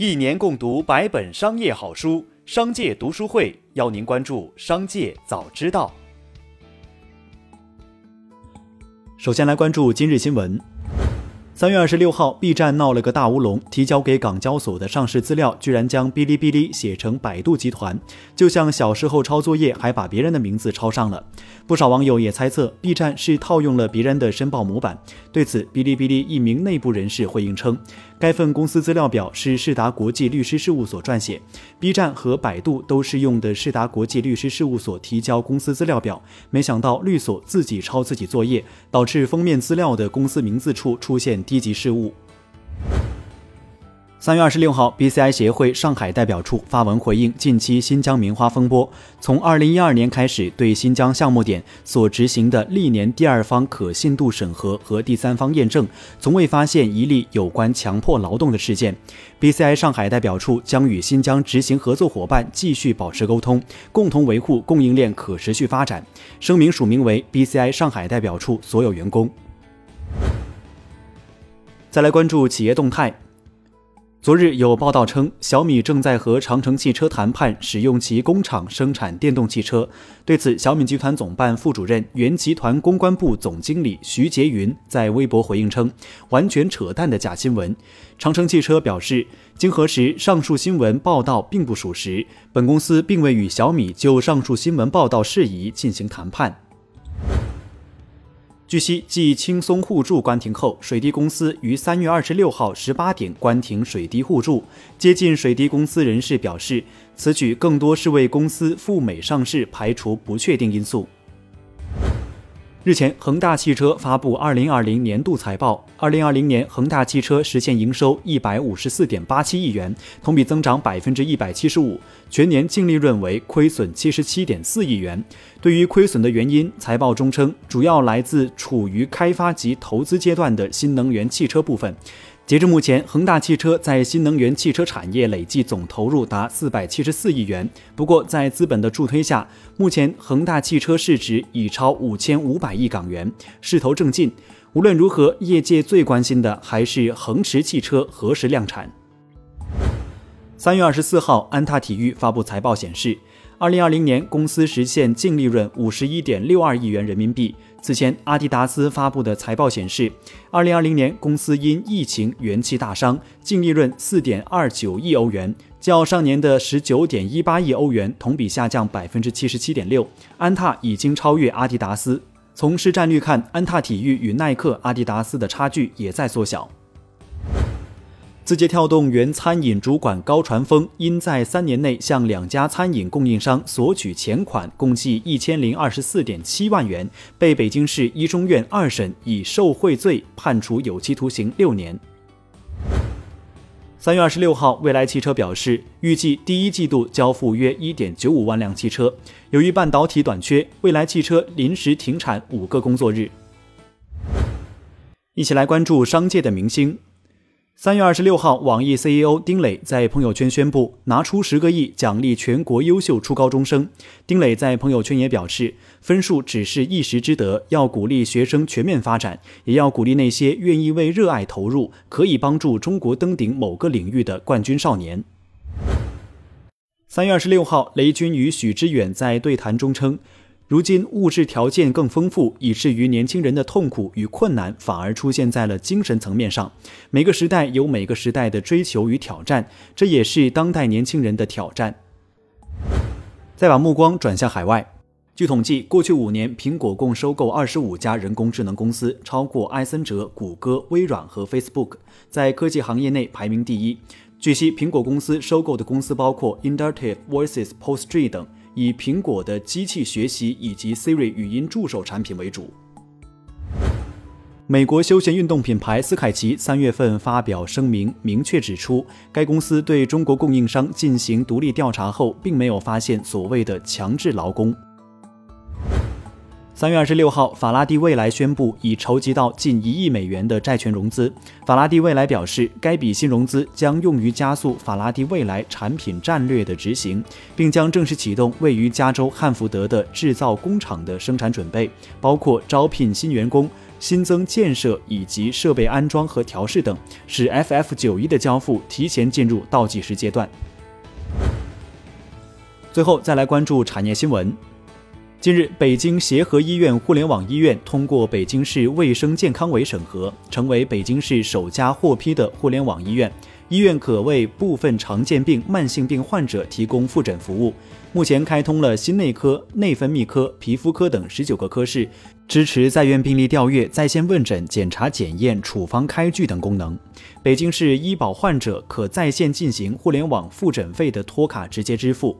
一年共读百本商业好书，商界读书会邀您关注商界早知道。首先来关注今日新闻。三月二十六号，B 站闹了个大乌龙，提交给港交所的上市资料居然将哔哩哔哩写成百度集团，就像小时候抄作业还把别人的名字抄上了。不少网友也猜测，B 站是套用了别人的申报模板。对此，哔哩哔哩一名内部人士回应称，该份公司资料表是世达国际律师事务所撰写，B 站和百度都是用的世达国际律师事务所提交公司资料表，没想到律所自己抄自己作业，导致封面资料的公司名字处出现。低级事务。三月二十六号，BCI 协会上海代表处发文回应近期新疆棉花风波。从二零一二年开始，对新疆项目点所执行的历年第二方可信度审核和第三方验证，从未发现一例有关强迫劳动的事件。BCI 上海代表处将与新疆执行合作伙伴继续保持沟通，共同维护供应链可持续发展。声明署名为 BCI 上海代表处所有员工。再来关注企业动态。昨日有报道称，小米正在和长城汽车谈判使用其工厂生产电动汽车。对此，小米集团总办副主任、原集团公关部总经理徐杰云在微博回应称：“完全扯淡的假新闻。”长城汽车表示，经核实，上述新闻报道并不属实，本公司并未与小米就上述新闻报道事宜进行谈判。据悉，继轻松互助关停后，水滴公司于三月二十六号十八点关停水滴互助。接近水滴公司人士表示，此举更多是为公司赴美上市排除不确定因素。日前，恒大汽车发布二零二零年度财报。二零二零年，恒大汽车实现营收一百五十四点八七亿元，同比增长百分之一百七十五，全年净利润为亏损七十七点四亿元。对于亏损的原因，财报中称，主要来自处于开发及投资阶段的新能源汽车部分。截至目前，恒大汽车在新能源汽车产业累计总投入达四百七十四亿元。不过，在资本的助推下，目前恒大汽车市值已超五千五百亿港元，势头正劲。无论如何，业界最关心的还是恒驰汽车何时量产。三月二十四号，安踏体育发布财报显示。二零二零年，公司实现净利润五十一点六二亿元人民币。此前，阿迪达斯发布的财报显示，二零二零年公司因疫情元气大伤，净利润四点二九亿欧元，较上年的十九点一八亿欧元同比下降百分之七十七点六。安踏已经超越阿迪达斯。从市占率看，安踏体育与耐克、阿迪达斯的差距也在缩小。字节跳动原餐饮主管高传峰因在三年内向两家餐饮供应商索取钱款共计一千零二十四点七万元，被北京市一中院二审以受贿罪判处有期徒刑六年。三月二十六号，蔚来汽车表示，预计第一季度交付约一点九五万辆汽车。由于半导体短缺，蔚来汽车临时停产五个工作日。一起来关注商界的明星。三月二十六号，网易 CEO 丁磊在朋友圈宣布拿出十个亿奖励全国优秀初高中生。丁磊在朋友圈也表示，分数只是一时之得，要鼓励学生全面发展，也要鼓励那些愿意为热爱投入、可以帮助中国登顶某个领域的冠军少年。三月二十六号，雷军与许知远在对谈中称。如今物质条件更丰富，以至于年轻人的痛苦与困难反而出现在了精神层面上。每个时代有每个时代的追求与挑战，这也是当代年轻人的挑战。再把目光转向海外，据统计，过去五年，苹果共收购二十五家人工智能公司，超过埃森哲、谷歌、微软和 Facebook，在科技行业内排名第一。据悉，苹果公司收购的公司包括 Inductive Voices、Posttree 等。以苹果的机器学习以及 Siri 语音助手产品为主。美国休闲运动品牌斯凯奇三月份发表声明，明确指出，该公司对中国供应商进行独立调查后，并没有发现所谓的强制劳工。三月二十六号，法拉第未来宣布已筹集到近一亿美元的债权融资。法拉第未来表示，该笔新融资将用于加速法拉第未来产品战略的执行，并将正式启动位于加州汉福德的制造工厂的生产准备，包括招聘新员工、新增建设以及设备安装和调试等，使 FF 九一的交付提前进入倒计时阶段。最后再来关注产业新闻。近日，北京协和医院互联网医院通过北京市卫生健康委审核，成为北京市首家获批的互联网医院。医院可为部分常见病、慢性病患者提供复诊服务。目前开通了心内科、内分泌科、皮肤科等十九个科室，支持在院病例调阅、在线问诊、检查检验、处方开具等功能。北京市医保患者可在线进行互联网复诊费的托卡直接支付。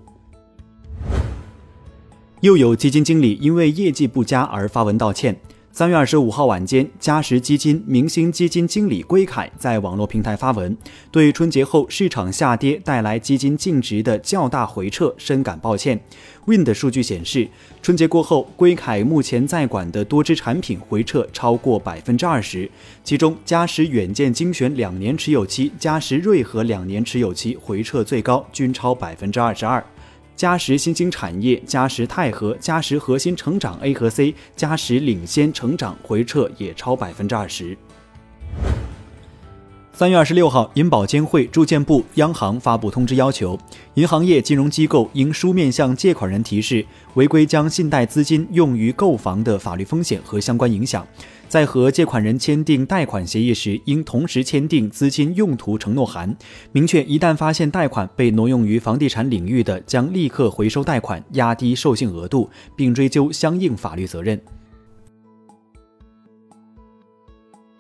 又有基金经理因为业绩不佳而发文道歉。三月二十五号晚间，嘉实基金明星基金经理归凯在网络平台发文，对春节后市场下跌带来基金净值的较大回撤深感抱歉。Wind 数据显示，春节过后，归凯目前在管的多只产品回撤超过百分之二十，其中嘉实远见精选两年持有期、嘉实瑞和两年持有期回撤最高，均超百分之二十二。嘉实新兴产业、嘉实泰和、嘉实核心成长 A 和 C、嘉实领先成长回撤也超百分之二十。三月二十六号，银保监会、住建部、央行发布通知，要求银行业金融机构应书面向借款人提示违规将信贷资金用于购房的法律风险和相关影响。在和借款人签订贷款协议时，应同时签订资金用途承诺函，明确一旦发现贷款被挪用于房地产领域的，将立刻回收贷款，压低授信额度，并追究相应法律责任。